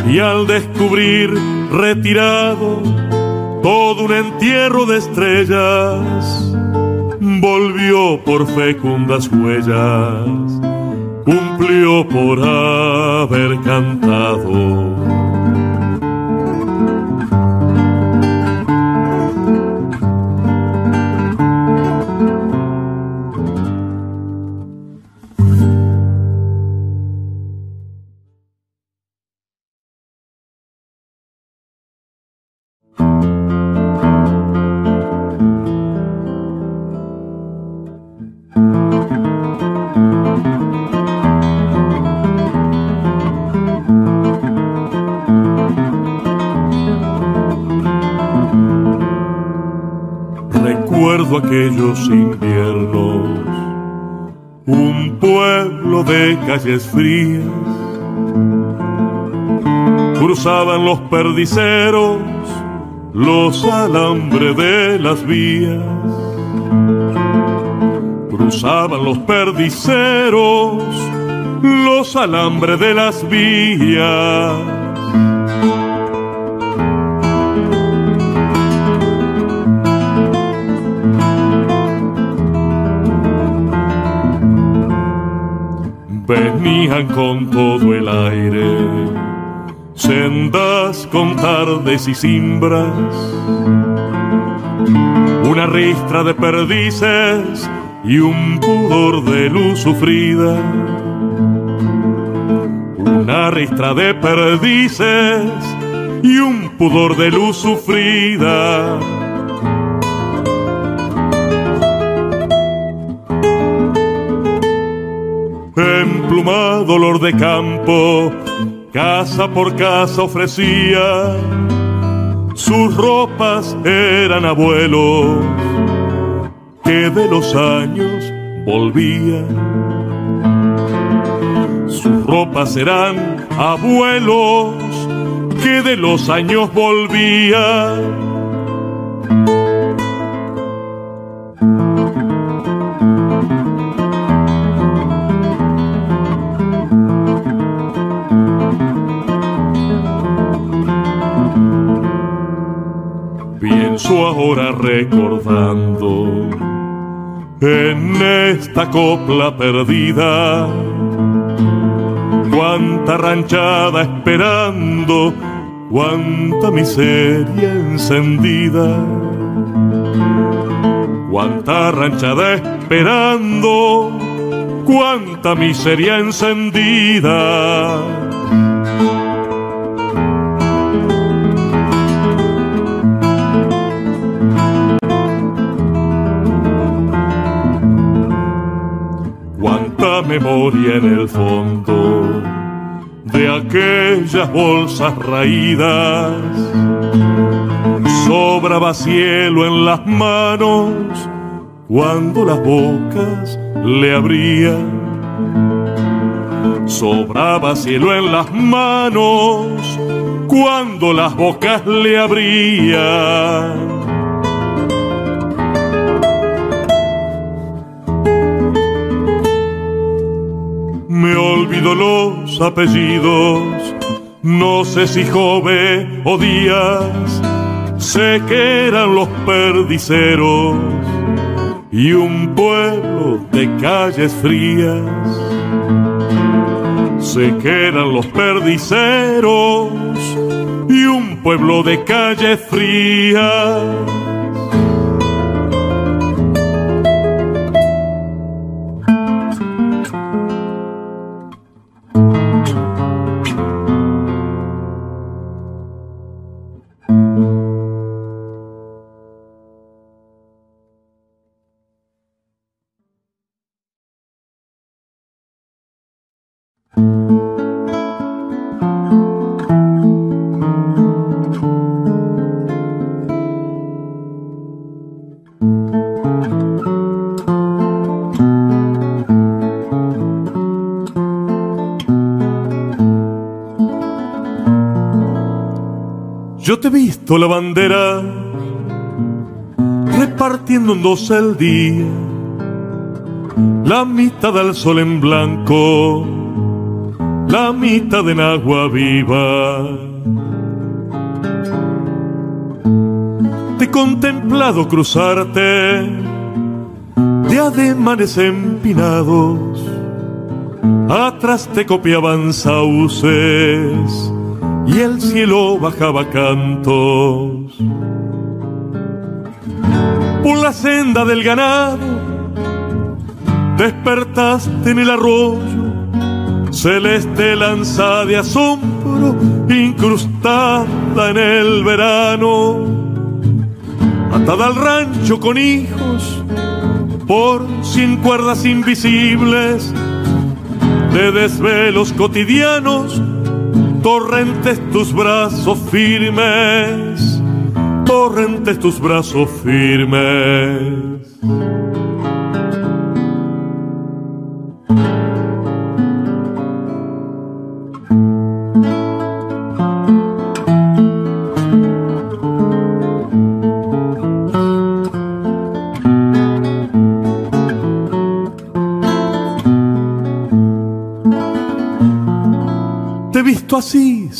y al descubrir retirado todo un entierro de estrellas, volvió por fecundas huellas, cumplió por haber cantado aquellos inviernos, un pueblo de calles frías, cruzaban los perdiceros, los alambres de las vías, cruzaban los perdiceros, los alambres de las vías venían con todo el aire, sendas con tardes y cimbras, una ristra de perdices y un pudor de luz sufrida. Una ristra de perdices y un pudor de luz sufrida dolor de campo, casa por casa ofrecía, sus ropas eran abuelos que de los años volvían. Sus ropas eran abuelos que de los años volvían ahora recordando en esta copla perdida. Cuánta ranchada esperando, cuánta miseria encendida. Cuánta ranchada esperando, cuánta miseria encendida en el fondo de aquellas bolsas raídas. Sobraba cielo en las manos cuando las bocas le abrían. Sobraba cielo en las manos cuando las bocas le abrían. Me olvido los apellidos, no sé si Jove o Díaz, sé que eran los perdiceros y un pueblo de calles frías. Sé que eran los perdiceros y un pueblo de calles frías. Te he visto la bandera repartiendo en dos el día, la mitad del sol en blanco la mitad en agua viva. Te he contemplado cruzarte de ademanes empinados, atrás te copiaban sauces y el cielo bajaba cantos. Por la senda del ganado despertaste en el arroyo, celeste lanza de asombro, incrustada en el verano, atada al rancho con hijos por cien cuerdas invisibles de desvelos cotidianos torrentes tus brazos firmes, torrentes tus brazos firmes.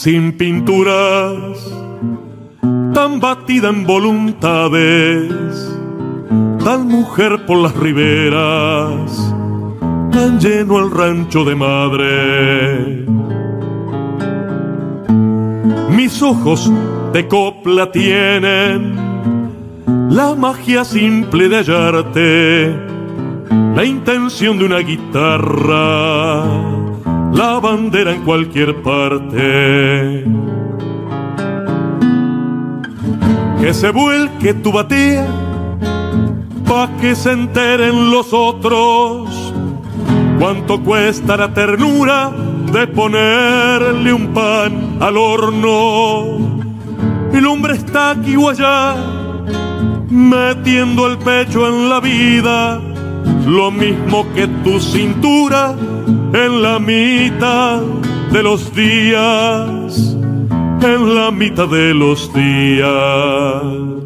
Sin pinturas, tan batida en voluntades, tan mujer por las riberas, tan lleno el rancho de madre. Mis ojos de copla tienen la magia simple de hallarte, la intención de una guitarra la bandera en cualquier parte. Que se vuelque tu batea, pa' que se enteren los otros. Cuánto cuesta la ternura de ponerle un pan al horno. El hombre está aquí o allá, metiendo el pecho en la vida, lo mismo que tu cintura en la mitad de los días, en la mitad de los días.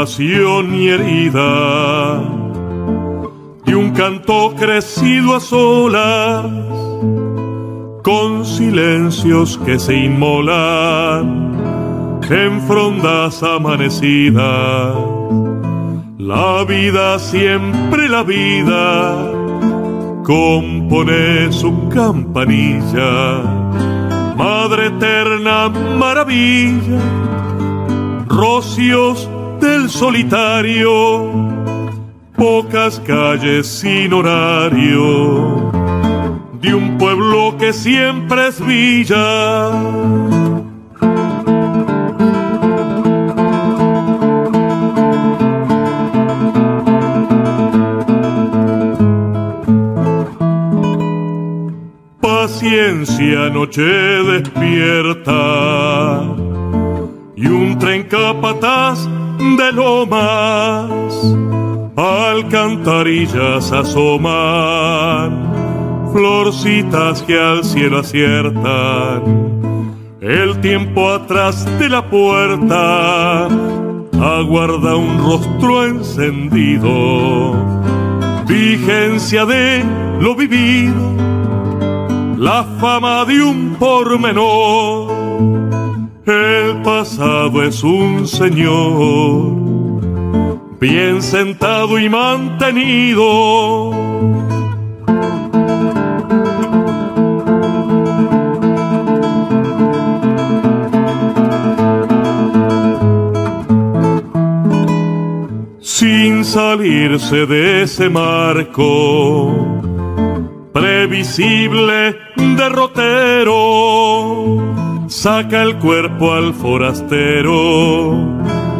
Pasión y herida, y un canto crecido a solas, con silencios que se inmolan en frondas amanecidas. La vida, siempre la vida, compone su campanilla, Madre eterna maravilla rocios del solitario, pocas calles sin horario, de un pueblo que siempre es villa. Paciencia, noche despierta y un tren capataz de lomas, alcantarillas asoman, florcitas que al cielo aciertan. El tiempo atrás de la puerta aguarda un rostro encendido, vigencia de lo vivido, la fama de un pormenor el pasado es un señor, bien sentado y mantenido. Sin salir salirse de ese marco previsible derrotero, saca el cuerpo al forastero,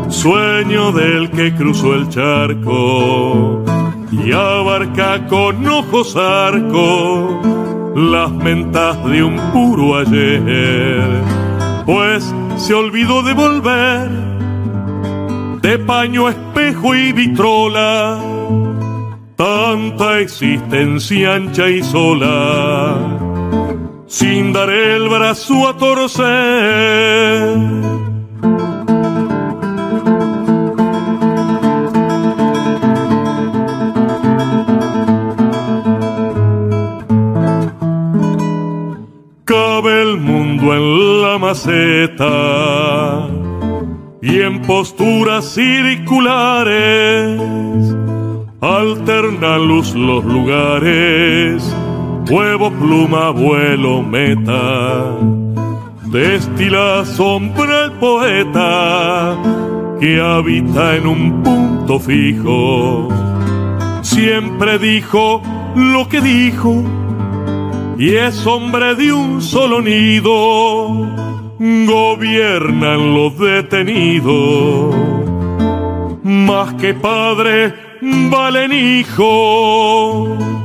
sueño del que cruzó el charco y abarca con ojos arco las mentas de un puro ayer, pues se olvidó de volver de paño, espejo y vitrola. Tanta existencia ancha y sola, sin dar el brazo a torcer. Cabe el mundo en la maceta y en posturas circulares Alterna luz los lugares, huevo, pluma, vuelo, meta. Destila sombra el poeta que habita en un punto fijo. Siempre dijo lo que dijo y es hombre de un solo nido. Gobiernan los detenidos. Más que padre valen hijo